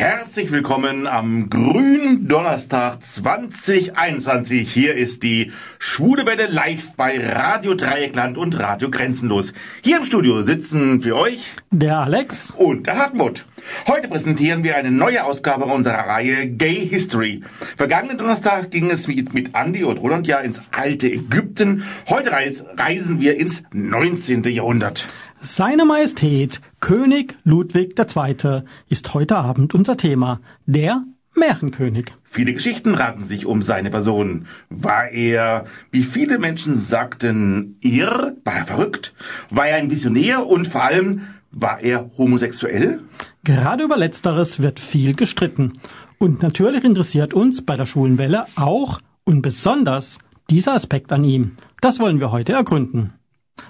Herzlich willkommen am grünen Donnerstag 2021. Hier ist die Schwule Welle live bei Radio Dreieckland und Radio Grenzenlos. Hier im Studio sitzen für euch der Alex und der Hartmut. Heute präsentieren wir eine neue Ausgabe unserer Reihe Gay History. Vergangenen Donnerstag ging es mit, mit Andy und Roland ja ins alte Ägypten. Heute reisen wir ins 19. Jahrhundert. Seine Majestät König Ludwig II. ist heute Abend unser Thema, der Märchenkönig. Viele Geschichten raten sich um seine Person. War er, wie viele Menschen sagten, irr? War er verrückt? War er ein Visionär? Und vor allem, war er homosexuell? Gerade über Letzteres wird viel gestritten. Und natürlich interessiert uns bei der Schwulenwelle auch und besonders dieser Aspekt an ihm. Das wollen wir heute ergründen.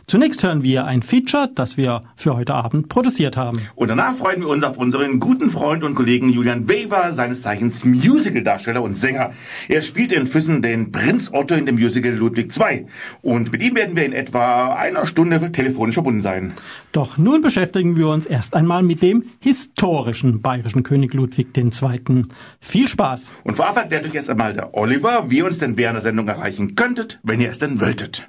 Zunächst hören wir ein Feature, das wir für heute Abend produziert haben. Und danach freuen wir uns auf unseren guten Freund und Kollegen Julian Weber, seines Zeichens Musical-Darsteller und Sänger. Er spielt in Füssen den Prinz Otto in dem Musical Ludwig II. Und mit ihm werden wir in etwa einer Stunde telefonisch verbunden sein. Doch nun beschäftigen wir uns erst einmal mit dem historischen bayerischen König Ludwig II. Viel Spaß! Und vorab erklärt euch erst einmal der Oliver, wie ihr uns denn während der Sendung erreichen könntet, wenn ihr es denn wolltet.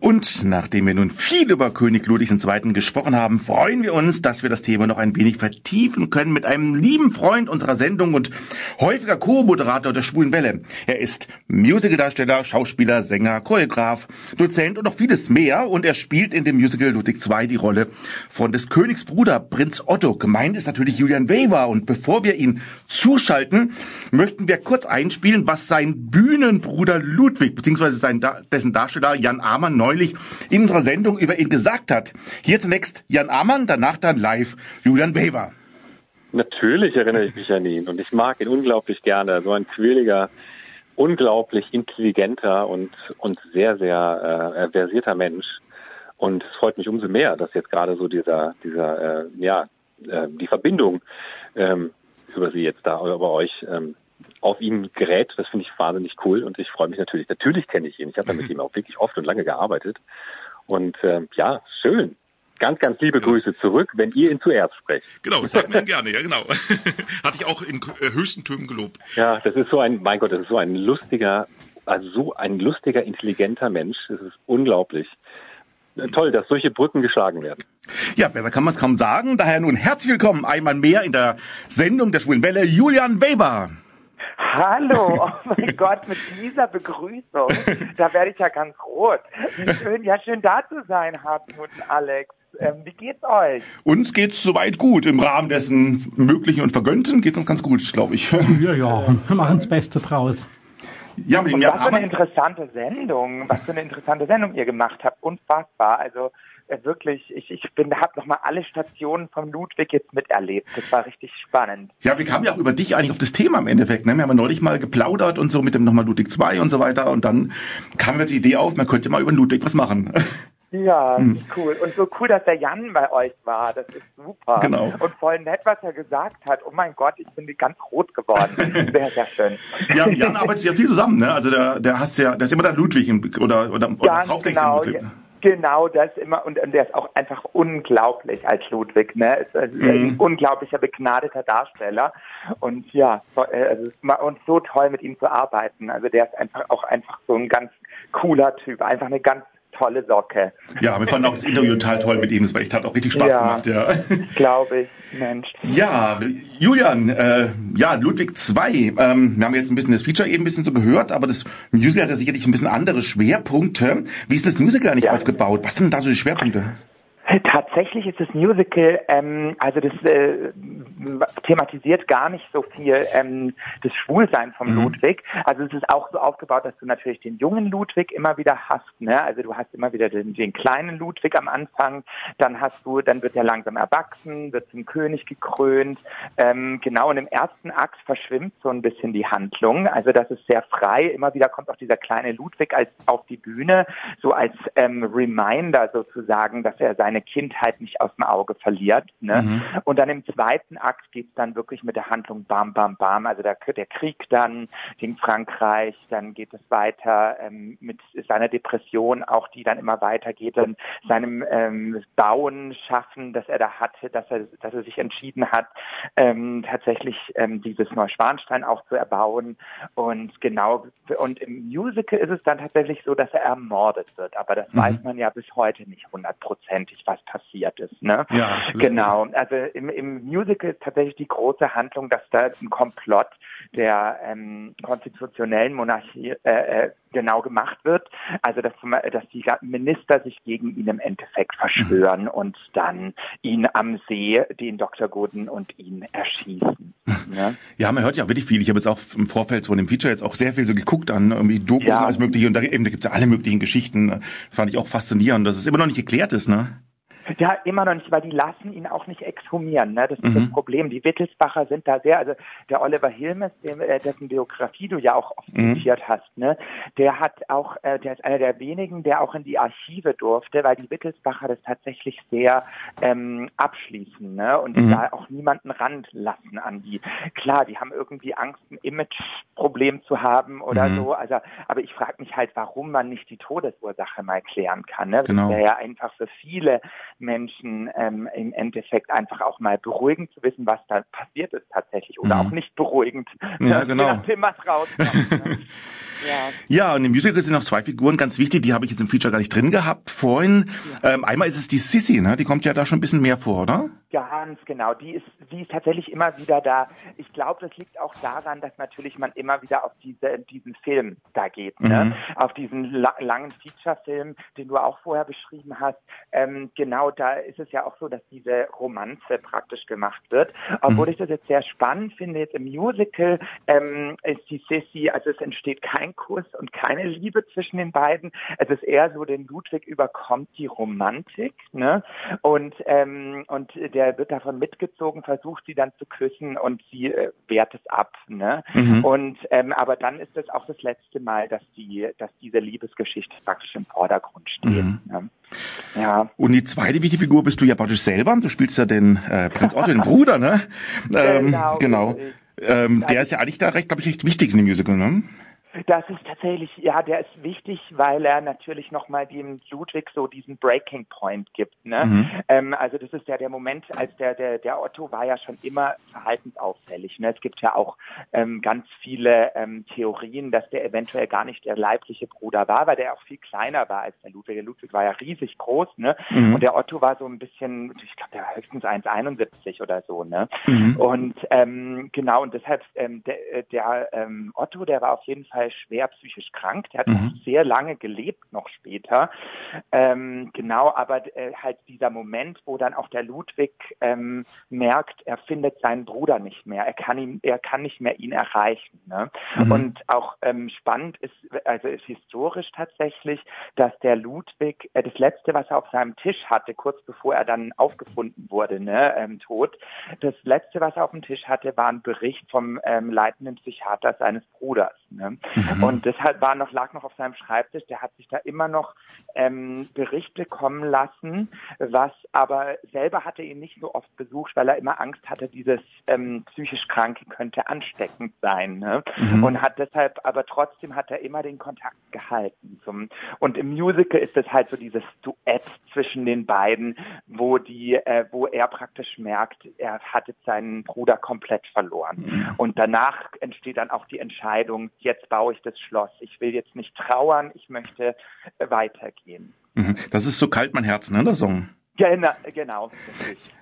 Und nachdem wir nun viel über König Ludwig II. gesprochen haben, freuen wir uns, dass wir das Thema noch ein wenig vertiefen können mit einem lieben Freund unserer Sendung und häufiger Co-Moderator der Schwulen Welle. Er ist Musicaldarsteller, Schauspieler, Sänger, Choreograf, Dozent und noch vieles mehr und er spielt in dem Musical Ludwig II die Rolle von des Königs Bruder Prinz Otto. Gemeint ist natürlich Julian Weber und bevor wir ihn zuschalten, möchten wir kurz einspielen, was sein Bühnenbruder Ludwig bzw. Sein, dessen Darsteller Jan Amann neulich in unserer Sendung über ihn gesagt hat. Hier zunächst Jan Amann, danach dann live Julian Weber. Natürlich erinnere ich mich an ihn und ich mag ihn unglaublich gerne. So ein quirliger, unglaublich intelligenter und, und sehr, sehr äh, versierter Mensch. Und es freut mich umso mehr, dass jetzt gerade so dieser, dieser, äh, ja, äh, die Verbindung ähm, über sie jetzt da, über euch ähm, auf ihn gerät. Das finde ich wahnsinnig cool und ich freue mich natürlich. Natürlich kenne ich ihn. Ich habe ja mit ihm auch wirklich oft und lange gearbeitet. Und äh, ja, schön. Ganz, ganz liebe Grüße zurück, wenn ihr ihn zuerst sprecht. Genau, das sagt man gerne, ja genau. Hatte ich auch in äh, höchsten Tönen gelobt. Ja, das ist so ein, mein Gott, das ist so ein lustiger, also so ein lustiger, intelligenter Mensch. Das ist unglaublich. Äh, toll, dass solche Brücken geschlagen werden. Ja, besser kann man es kaum sagen. Daher nun herzlich willkommen einmal mehr in der Sendung der Schwulen Welle, Julian Weber. Hallo, oh mein Gott, mit dieser Begrüßung, da werde ich ja ganz rot. Wie schön, ja schön da zu sein, Hartmut und Alex. Ähm, wie geht's euch? Uns geht's soweit gut. Im Rahmen dessen Möglichen und Vergönnten geht's uns ganz gut, glaube ich. Ja, ja, wir machen das Beste draus. Ja, mit dem was für eine interessante Sendung, was für eine interessante Sendung ihr gemacht habt. Unfassbar. Also wirklich, ich, ich bin, habe nochmal alle Stationen vom Ludwig jetzt miterlebt. Das war richtig spannend. Ja, wir kamen ja auch über dich eigentlich auf das Thema im Endeffekt. Ne? Wir haben ja neulich mal geplaudert und so mit dem nochmal Ludwig II und so weiter. Und dann kam jetzt die Idee auf, man könnte mal über Ludwig was machen. Ja, hm. cool. Und so cool, dass der Jan bei euch war. Das ist super. Genau. Und voll nett, was er gesagt hat. Oh mein Gott, ich bin ganz rot geworden. Sehr, sehr schön. Ja, Jan arbeitet ja viel zusammen, ne? Also der, der hast ja, der ist immer der Ludwig im, oder, oder, oder hauptsächlich genau. Ludwig. Genau, das immer und, und der ist auch einfach unglaublich als Ludwig, ne? Ist ein mhm. unglaublicher begnadeter Darsteller und ja, äh, also und so toll mit ihm zu arbeiten. Also der ist einfach auch einfach so ein ganz cooler Typ, einfach eine ganz tolle Socke. Ja, wir fanden auch das Interview total toll mit ihm. Echt, hat auch richtig Spaß ja, gemacht. Ja, glaube ich, Mensch. Ja, Julian, äh, ja, Ludwig II. Ähm, wir haben jetzt ein bisschen das Feature eben ein bisschen so gehört, aber das Musical hat ja sicherlich ein bisschen andere Schwerpunkte. Wie ist das Musical eigentlich ja. aufgebaut? Was sind da so die Schwerpunkte? Tatsächlich ist das Musical, ähm, also das äh, thematisiert gar nicht so viel ähm, das Schwulsein vom mhm. Ludwig. Also es ist auch so aufgebaut, dass du natürlich den jungen Ludwig immer wieder hast. Ne? Also du hast immer wieder den, den kleinen Ludwig am Anfang, dann hast du, dann wird er langsam erwachsen, wird zum König gekrönt. Ähm, genau, und im ersten Akt verschwimmt so ein bisschen die Handlung. Also das ist sehr frei. Immer wieder kommt auch dieser kleine Ludwig als auf die Bühne, so als ähm, Reminder sozusagen, dass er seine Kindheit nicht aus dem Auge verliert. Ne? Mhm. Und dann im zweiten Akt geht's dann wirklich mit der Handlung bam, bam, bam. Also der, der Krieg dann gegen Frankreich, dann geht es weiter ähm, mit seiner Depression, auch die dann immer weitergeht, dann seinem ähm, Bauen, Schaffen, das er da hatte, dass er, dass er sich entschieden hat, ähm, tatsächlich ähm, dieses Neuschwanstein auch zu erbauen. Und genau, und im Musical ist es dann tatsächlich so, dass er ermordet wird. Aber das mhm. weiß man ja bis heute nicht hundertprozentig, was passiert ist. Ne? Ja, genau. Also im, im Musical ist tatsächlich die große Handlung, dass da ein Komplott der ähm, konstitutionellen Monarchie äh, äh, genau gemacht wird. Also dass, dass die Minister sich gegen ihn im Endeffekt verschwören mhm. und dann ihn am See, den Dr. Gooden und ihn erschießen. Ja? ja, man hört ja wirklich viel. Ich habe jetzt auch im Vorfeld von dem Feature jetzt auch sehr viel so geguckt an irgendwie Dokus ja. und alles mögliche und da, eben, da gibt es ja alle möglichen Geschichten. Fand ich auch faszinierend, dass es immer noch nicht geklärt ist, ne? Ja, immer noch nicht, weil die lassen ihn auch nicht exhumieren. Ne? Das ist mhm. das Problem. Die Wittelsbacher sind da sehr, also der Oliver Hilmes, äh, dessen Biografie du ja auch oft mhm. zitiert hast, ne? der hat auch, äh, der ist einer der wenigen, der auch in die Archive durfte, weil die Wittelsbacher das tatsächlich sehr ähm, abschließen ne? und mhm. da auch niemanden ranlassen an die. Klar, die haben irgendwie Angst, ein Imageproblem zu haben oder mhm. so. Also, aber ich frage mich halt, warum man nicht die Todesursache mal klären kann. Ne? Genau. Das wäre ja einfach für viele Menschen ähm, im Endeffekt einfach auch mal beruhigend zu wissen, was da passiert ist tatsächlich oder mhm. auch nicht beruhigend. Ja, genau. Nachdem, rauskommt. Ne? Ja. ja, und im Musical sind noch zwei Figuren ganz wichtig, die habe ich jetzt im Feature gar nicht drin gehabt vorhin. Ja. Ähm, einmal ist es die Sissy, ne? die kommt ja da schon ein bisschen mehr vor, oder? Ganz genau, die ist, die ist tatsächlich immer wieder da. Ich glaube, das liegt auch daran, dass natürlich man immer wieder auf diese, diesen Film da geht, ne? mhm. auf diesen la langen Feature-Film, den du auch vorher beschrieben hast. Ähm, genau, da ist es ja auch so, dass diese Romanze praktisch gemacht wird. Obwohl mhm. ich das jetzt sehr spannend finde, jetzt im Musical ähm, ist die Sissy, also es entsteht kein Kuss und keine Liebe zwischen den beiden. Es ist eher so, den Ludwig überkommt die Romantik, ne? Und ähm, und der der wird davon mitgezogen, versucht sie dann zu küssen und sie äh, wehrt es ab. Ne? Mhm. Und ähm, aber dann ist es auch das letzte Mal, dass die, dass diese Liebesgeschichte praktisch im Vordergrund steht. Mhm. Ne? Ja. Und die zweite wichtige Figur bist du ja praktisch selber. Du spielst ja den äh, Prinz Otto, den Bruder, ne? Ähm, genau. genau. Ähm, der ist ja eigentlich da recht, glaube ich, recht wichtig in dem Musical, ne? Das ist tatsächlich, ja, der ist wichtig, weil er natürlich nochmal dem Ludwig so diesen Breaking Point gibt. Ne? Mhm. Ähm, also das ist ja der Moment, als der, der, der Otto war ja schon immer verhaltensauffällig. Ne? Es gibt ja auch ähm, ganz viele ähm, Theorien, dass der eventuell gar nicht der leibliche Bruder war, weil der auch viel kleiner war als der Ludwig. Der Ludwig war ja riesig groß, ne? Mhm. Und der Otto war so ein bisschen, ich glaube, der war höchstens 1,71 oder so, ne? Mhm. Und ähm, genau, und deshalb ähm, der, der ähm, Otto, der war auf jeden Fall Fall schwer psychisch krank. Der hat mhm. sehr lange gelebt noch später. Ähm, genau, aber äh, halt dieser Moment, wo dann auch der Ludwig ähm, merkt, er findet seinen Bruder nicht mehr. Er kann ihn, er kann nicht mehr ihn erreichen. Ne? Mhm. Und auch ähm, spannend ist, also ist historisch tatsächlich, dass der Ludwig äh, das letzte, was er auf seinem Tisch hatte, kurz bevor er dann aufgefunden wurde, ne, ähm, tot, das letzte, was er auf dem Tisch hatte, war ein Bericht vom ähm, leitenden Psychiater seines Bruders. Ne? Mhm. Und deshalb war noch, lag noch auf seinem Schreibtisch, der hat sich da immer noch ähm, Berichte kommen lassen, was aber selber hatte ihn nicht so oft besucht, weil er immer Angst hatte, dieses ähm, psychisch Kranke könnte ansteckend sein. Ne? Mhm. Und hat deshalb, aber trotzdem hat er immer den Kontakt gehalten. Zum, und im Musical ist es halt so dieses Duett zwischen den beiden, wo die, äh, wo er praktisch merkt, er hatte seinen Bruder komplett verloren. Mhm. Und danach entsteht dann auch die Entscheidung, jetzt baue ich das Schloss. Ich will jetzt nicht trauern, ich möchte äh, weitergehen. Mhm. Das ist so kalt mein Herz, ne, der Song. Genau, genau.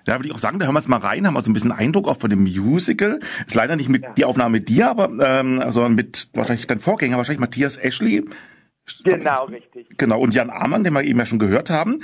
Da würde ich auch sagen, da hören wir jetzt mal rein, haben wir so ein bisschen Eindruck auch von dem Musical. Ist leider nicht mit ja. die Aufnahme mit dir, aber ähm, sondern mit wahrscheinlich dein Vorgänger, wahrscheinlich Matthias Ashley. Genau, richtig. Genau, und Jan Amann, den wir eben ja schon gehört haben.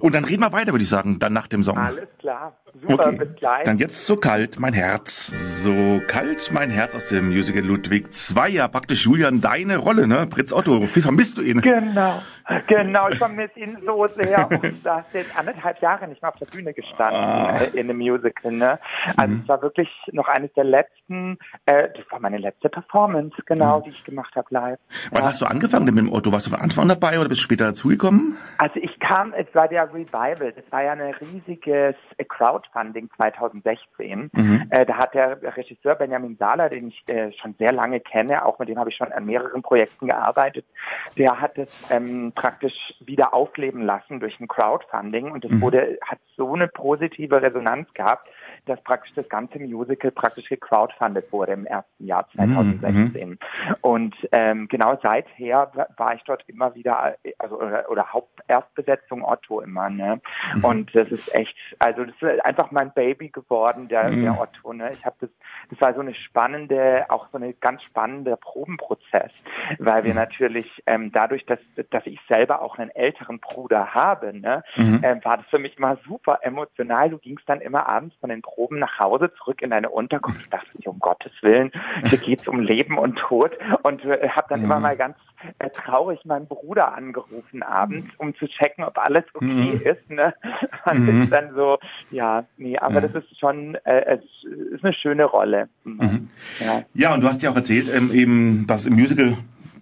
Und dann reden wir weiter, würde ich sagen, dann nach dem Song. Alles klar. Super, okay. bis gleich. Dann jetzt so kalt, mein Herz. So kalt, mein Herz aus dem Musical Ludwig II. Ja, praktisch Julian, deine Rolle, ne? Prinz Otto, wie vermisst du ihn? Genau, genau, ich vermisse ihn so sehr. Und da jetzt anderthalb Jahre nicht mehr auf der Bühne gestanden ah. äh, in einem Musical, ne? Also mhm. es war wirklich noch eines der letzten, äh, das war meine letzte Performance, genau, mhm. die ich gemacht habe live. Wann ja. hast du angefangen denn mit dem Otto? Warst du von Anfang dabei oder bist du später dazugekommen? Also kam, es war der Revival, das war ja ein riesiges Crowdfunding 2016. Mhm. Äh, da hat der Regisseur Benjamin Sahler, den ich äh, schon sehr lange kenne, auch mit dem habe ich schon an mehreren Projekten gearbeitet, der hat es ähm, praktisch wieder aufleben lassen durch ein Crowdfunding und es mhm. wurde, hat so eine positive Resonanz gehabt, dass praktisch das ganze Musical praktisch gecrowdfundet wurde im ersten Jahr 2016. Mhm. Und ähm, genau seither war ich dort immer wieder, also oder, oder Haupterstbesetzung Otto immer, ne? Mhm. Und das ist echt, also das ist einfach mein Baby geworden, der, mhm. der Otto, ne? Ich habe das, das war so eine spannende, auch so eine ganz spannende Probenprozess, weil wir mhm. natürlich ähm, dadurch, dass dass ich selber auch einen älteren Bruder habe, ne, mhm. äh, war das für mich immer super emotional. Du gingst dann immer abends von den Proben Proben nach Hause zurück in deine Unterkunft. Ich dachte um Gottes Willen, hier geht's um Leben und Tod. Und äh, habe dann mhm. immer mal ganz äh, traurig meinen Bruder angerufen abends, um zu checken, ob alles okay mhm. ist. Ne? Und mhm. ist dann so, ja, nee, aber das ist schon, äh, es ist eine schöne Rolle. Mhm. Ja. ja, und du hast ja auch erzählt, ähm, eben, dass im Musical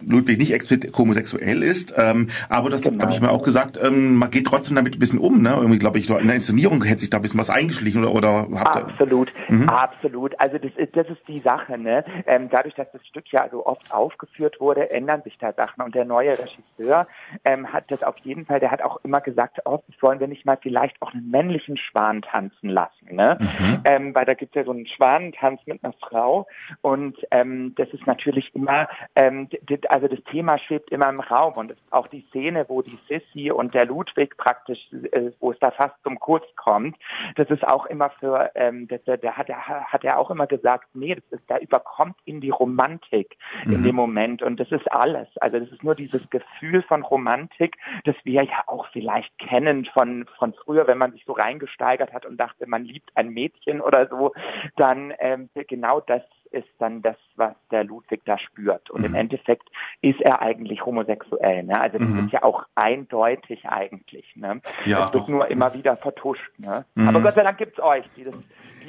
Ludwig nicht explizit homosexuell ist, ähm, aber das genau. habe ich mir auch gesagt, ähm, man geht trotzdem damit ein bisschen um, ne? Irgendwie glaube ich, in der Inszenierung hätte sich da ein bisschen was eingeschlichen oder oder Absolut, mhm. absolut. Also das ist das ist die Sache, ne? Ähm, dadurch, dass das Stück ja so oft aufgeführt wurde, ändern sich da Sachen und der neue Regisseur ähm, hat das auf jeden Fall, der hat auch immer gesagt, oh, wollen wir nicht mal vielleicht auch einen männlichen Schwan tanzen lassen, ne? Mhm. Ähm, weil da gibt es ja so einen Schwanentanz mit einer Frau und ähm, das ist natürlich immer ähm, also das Thema schwebt immer im Raum und auch die Szene, wo die Sissy und der Ludwig praktisch, äh, wo es da fast zum Kuss kommt, das ist auch immer für, ähm, der hat, er hat er auch immer gesagt, nee, das ist, da überkommt ihn die Romantik mhm. in dem Moment und das ist alles. Also das ist nur dieses Gefühl von Romantik, das wir ja auch vielleicht kennen von, von früher, wenn man sich so reingesteigert hat und dachte, man liebt ein Mädchen oder so, dann ähm, genau das ist dann das, was der Ludwig da spürt. Und mhm. im Endeffekt ist er eigentlich homosexuell. Ne? Also das mhm. ist ja auch eindeutig eigentlich. Ne? Ja, das wird nur immer wieder vertuscht. Ne? Mhm. Aber Gott sei Dank gibt's euch, die das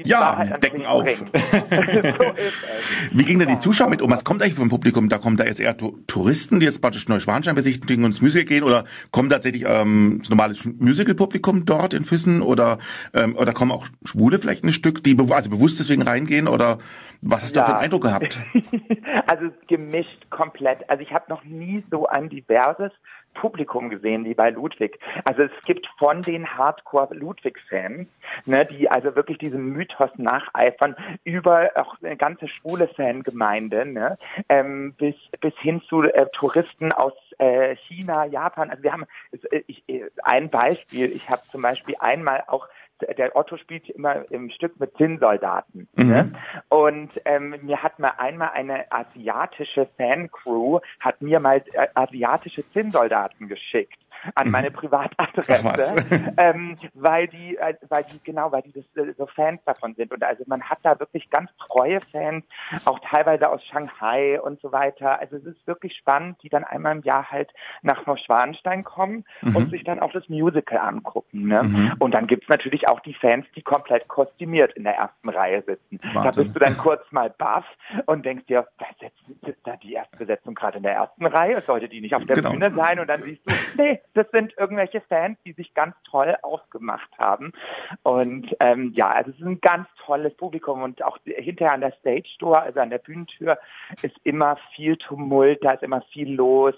die ja, decken auf. so Wie ging denn die Zuschauer mit um? Was kommt eigentlich vom Publikum? Da kommen da jetzt eher Touristen, die jetzt praktisch Neuschwanstein besichtigen und ins Musical gehen oder kommt tatsächlich ähm, das normale Musical-Publikum dort in Füssen oder ähm, oder kommen auch Schwule vielleicht ein Stück, die be also bewusst deswegen reingehen oder was hast du ja. da für einen Eindruck gehabt? also gemischt komplett. Also ich habe noch nie so ein diverses Publikum gesehen wie bei Ludwig. Also es gibt von den Hardcore-Ludwig-Fans, ne, die also wirklich diesem Mythos nacheifern, über auch eine ganze schwule Fangemeinde, ne, ähm, bis, bis hin zu äh, Touristen aus äh, China, Japan. Also wir haben äh, ich, äh, ein Beispiel. Ich habe zum Beispiel einmal auch der Otto spielt immer im Stück mit Zinnsoldaten. Mhm. Ne? Und ähm, mir hat mal einmal eine asiatische Fancrew, hat mir mal äh, asiatische Zinnsoldaten geschickt an meine mhm. Privatadresse, ähm, weil die, äh, weil die genau, weil die das, äh, so Fans davon sind. Und also man hat da wirklich ganz treue Fans, auch teilweise aus Shanghai und so weiter. Also es ist wirklich spannend, die dann einmal im Jahr halt nach Neuschwanstein kommen mhm. und sich dann auch das Musical angucken. Ne? Mhm. Und dann gibt's natürlich auch die Fans, die komplett kostümiert in der ersten Reihe sitzen. Wahnsinn. Da bist du dann kurz mal baff und denkst dir, was sitzt da die erste Besetzung gerade in der ersten Reihe? Sollte die nicht auf der genau. Bühne sein? Und dann siehst du, nee, das sind irgendwelche Fans, die sich ganz toll aufgemacht haben. Und ähm, ja, also es ist ein ganz tolles Publikum und auch hinterher an der Stage Door, also an der Bühnentür, ist immer viel Tumult, da ist immer viel los.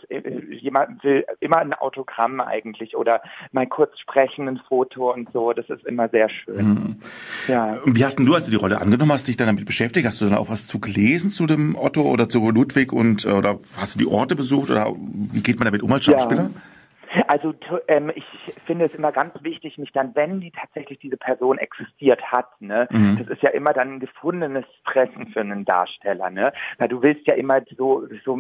Jemand will immer ein Autogramm eigentlich oder mal kurz sprechen, ein Foto und so. Das ist immer sehr schön. Mhm. Ja. Wie hast denn du, als du die Rolle angenommen hast, dich dann damit beschäftigt? Hast du dann auch was zu gelesen zu dem Otto oder zu Ludwig und oder hast du die Orte besucht oder wie geht man damit um als Schauspieler? Ja. Also ähm, ich finde es immer ganz wichtig, mich dann, wenn die tatsächlich diese Person existiert hat, ne, mhm. das ist ja immer dann ein gefundenes Fressen für einen Darsteller, ne, weil du willst ja immer so so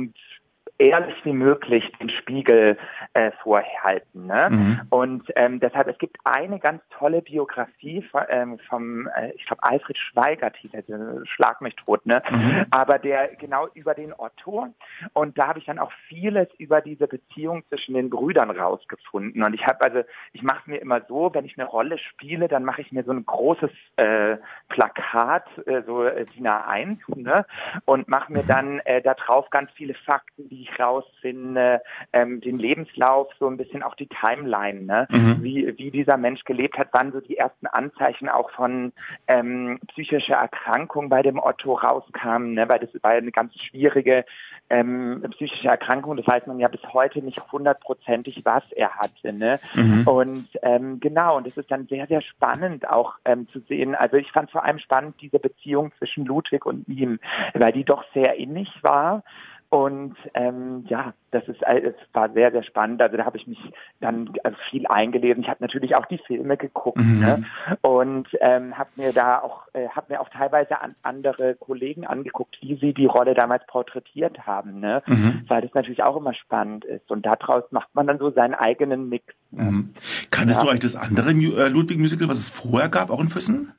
ehrlich wie möglich den Spiegel äh, vorhalten. Ne? Mhm. Und ähm, deshalb, es gibt eine ganz tolle Biografie von, ähm, vom, äh, ich glaube, Alfred Schweigert hieß er, schlag mich tot, ne? Mhm. Aber der genau über den Otto. Und da habe ich dann auch vieles über diese Beziehung zwischen den Brüdern rausgefunden. Und ich habe also, ich mache mir immer so, wenn ich eine Rolle spiele, dann mache ich mir so ein großes äh, Plakat, äh, so äh, DIN A1, ne? Und mache mir dann äh, da drauf ganz viele Fakten, die ich rausfinde, ähm, den Lebenslauf, so ein bisschen auch die Timeline, ne? Mhm. Wie, wie dieser Mensch gelebt hat, wann so die ersten Anzeichen auch von ähm, psychischer Erkrankung bei dem Otto rauskamen, ne? Weil das war eine ganz schwierige ähm, psychische Erkrankung. Das weiß man ja bis heute nicht hundertprozentig, was er hatte. Ne? Mhm. Und ähm, genau, und das ist dann sehr, sehr spannend auch ähm, zu sehen. Also ich fand vor allem spannend diese Beziehung zwischen Ludwig und ihm, weil die doch sehr innig war. Und ähm, ja, das ist es war sehr, sehr spannend. Also da habe ich mich dann also viel eingelesen. Ich habe natürlich auch die Filme geguckt mhm. ne? und ähm, habe mir da auch äh, habe mir auch teilweise an andere Kollegen angeguckt, wie sie die Rolle damals porträtiert haben, ne? Mhm. weil das natürlich auch immer spannend ist. Und daraus macht man dann so seinen eigenen Mix. Ne? Mhm. Kanntest ja. du eigentlich das andere äh, Ludwig Musical, was es vorher gab, auch in Füssen?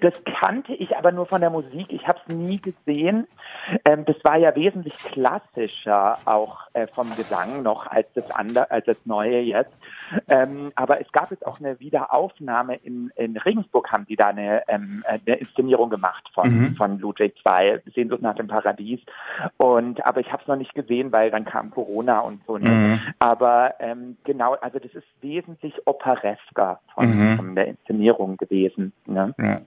Das kannte ich aber nur von der Musik. Ich habe es nie gesehen. Ähm, das war ja wesentlich klassischer auch äh, vom Gesang noch als das andere, als das Neue jetzt. Ähm, aber es gab jetzt auch eine Wiederaufnahme in, in Regensburg, haben die da eine, ähm, eine Inszenierung gemacht von, mhm. von Ludwig II, Sehnsucht nach dem Paradies. Und aber ich habe es noch nicht gesehen, weil dann kam Corona und so. Ne? Mhm. Aber ähm, genau, also das ist wesentlich operesker von, mhm. von der Inszenierung gewesen. Ne? Ja.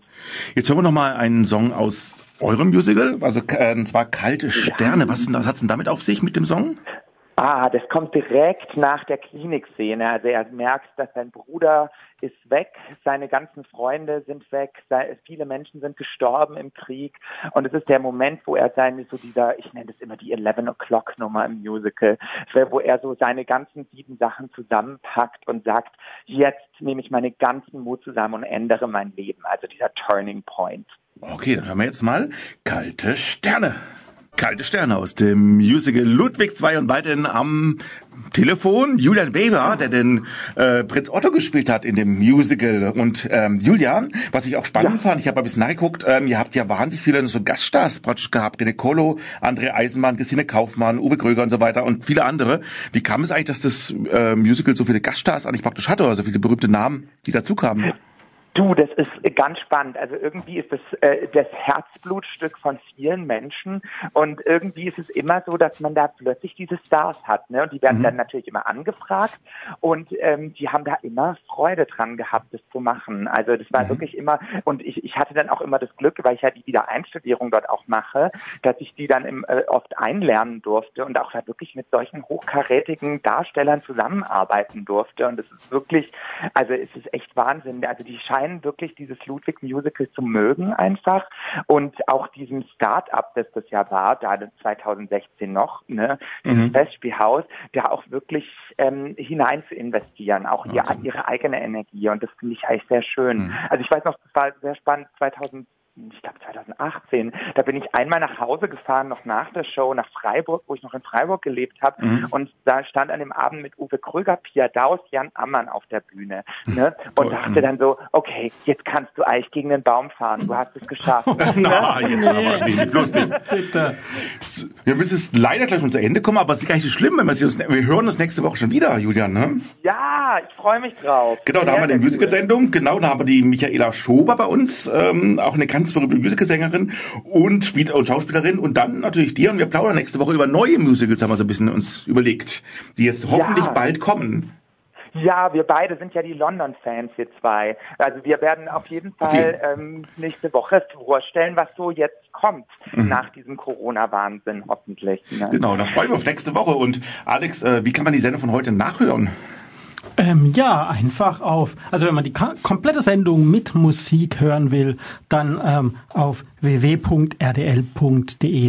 Jetzt hören wir noch mal einen Song aus eurem Musical, also äh, und zwar Kalte Sterne. Ja. Was, was hat's denn damit auf sich mit dem Song? Ah, das kommt direkt nach der Klinikszene. Also er merkt, dass sein Bruder ist weg, seine ganzen Freunde sind weg, viele Menschen sind gestorben im Krieg und es ist der Moment, wo er seine, so dieser, ich nenne das immer die 11 O'Clock Nummer im Musical, wo er so seine ganzen sieben Sachen zusammenpackt und sagt, jetzt nehme ich meine ganzen Mut zusammen und ändere mein Leben. Also dieser Turning Point. Okay, dann hören wir jetzt mal Kalte Sterne. Kalte Sterne aus dem Musical Ludwig II und weiterhin am Telefon Julian Weber, der den äh, Prinz Otto gespielt hat in dem Musical. Und ähm, Julian, was ich auch spannend ja. fand, ich habe ein bisschen nachgeguckt, ähm, ihr habt ja wahnsinnig viele so Gaststars praktisch gehabt. René Colo, André Eisenmann, Christine Kaufmann, Uwe Kröger und so weiter und viele andere. Wie kam es eigentlich, dass das äh, Musical so viele Gaststars eigentlich praktisch hatte, also viele berühmte Namen, die dazu kamen? Du, das ist ganz spannend. Also irgendwie ist das äh, das Herzblutstück von vielen Menschen und irgendwie ist es immer so, dass man da plötzlich diese Stars hat, ne? Und die werden mhm. dann natürlich immer angefragt und ähm, die haben da immer Freude dran gehabt, das zu machen. Also das war mhm. wirklich immer und ich, ich hatte dann auch immer das Glück, weil ich ja die Wiedereinstudierung dort auch mache, dass ich die dann im, äh, oft einlernen durfte und auch da wirklich mit solchen hochkarätigen Darstellern zusammenarbeiten durfte. Und es ist wirklich, also es ist echt Wahnsinn. Also die scheinen scheinen wirklich dieses Ludwig Musical zu mögen einfach und auch diesem Start-up, das das ja war, da 2016 noch, ne, mhm. Festspielhaus, da auch wirklich ähm, hinein zu investieren, auch ihr, ihre eigene Energie und das finde ich eigentlich sehr schön. Mhm. Also ich weiß noch, das war sehr spannend 2000 ich glaube 2018, da bin ich einmal nach Hause gefahren, noch nach der Show, nach Freiburg, wo ich noch in Freiburg gelebt habe. Mhm. Und da stand an dem Abend mit Uwe Kröger, Pia Daus, Jan Ammann auf der Bühne. Ne? Und dachte dann so, okay, jetzt kannst du eigentlich gegen den Baum fahren, du hast es geschafft. Na, jetzt aber nicht, bloß nicht. Bitte. Wir müssen es leider gleich schon zu Ende kommen, aber es ist gar nicht so schlimm, wenn wir uns, wir hören uns nächste Woche schon wieder, Julian, ne? Ja, ich freue mich drauf. Genau, da haben wir eine Musical-Sendung, genau, da haben wir die Michaela Schober bei uns, ähm, auch eine ganz berühmte Musicalsängerin und, Spiel und Schauspielerin und dann natürlich dir und wir plaudern nächste Woche über neue Musicals, haben wir so ein bisschen uns überlegt, die jetzt hoffentlich ja. bald kommen. Ja, wir beide sind ja die London-Fans, wir zwei. Also wir werden auf jeden Fall ähm, nächste Woche vorstellen, was so jetzt kommt mhm. nach diesem Corona-Wahnsinn, hoffentlich. Ne? Genau, da freuen wir auf nächste Woche. Und Alex, äh, wie kann man die Sendung von heute nachhören? Ähm, ja, einfach auf. Also wenn man die komplette Sendung mit Musik hören will, dann ähm, auf www.rdl.de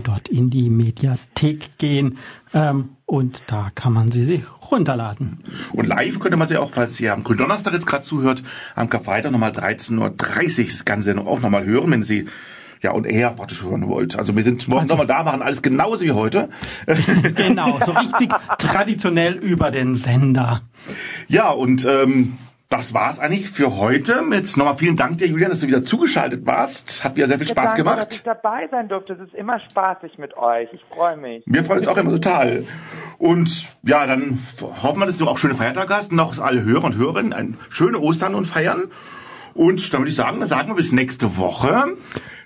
dort in die Mediathek gehen ähm, und da kann man sie sich runterladen. Und live könnte man sie auch, falls ihr am Gründonnerstag jetzt gerade zuhört, am Karfreitag nochmal 13.30 Uhr das Ganze auch nochmal hören, wenn Sie ja, und er praktisch hören wollt. Also wir sind morgen nochmal da, machen alles genauso wie heute. genau, so richtig traditionell über den Sender. Ja, und ähm, das war's eigentlich für heute. Jetzt nochmal vielen Dank dir, Julian, dass du wieder zugeschaltet warst. Hat wieder sehr viel Ja, Spaß danke, gemacht. dass ich dabei sein durfte. Es ist immer spaßig mit euch. Ich freue mich. Wir freuen uns auch immer total. Und ja, dann hoffen wir, dass du auch schöne Feiertage hast. Noch alle Hörer und Hörerinnen ein schöne Ostern und feiern. Und dann würde ich sagen, dann sagen wir bis nächste Woche.